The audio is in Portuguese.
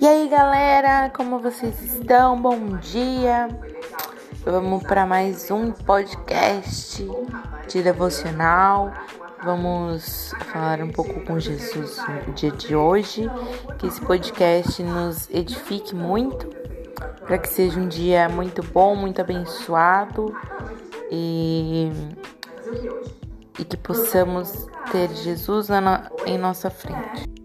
E aí, galera, como vocês estão? Bom dia. Vamos para mais um podcast de devocional. Vamos falar um pouco com Jesus no dia de hoje. Que esse podcast nos edifique muito, para que seja um dia muito bom, muito abençoado e, e que possamos ter Jesus na, em nossa frente.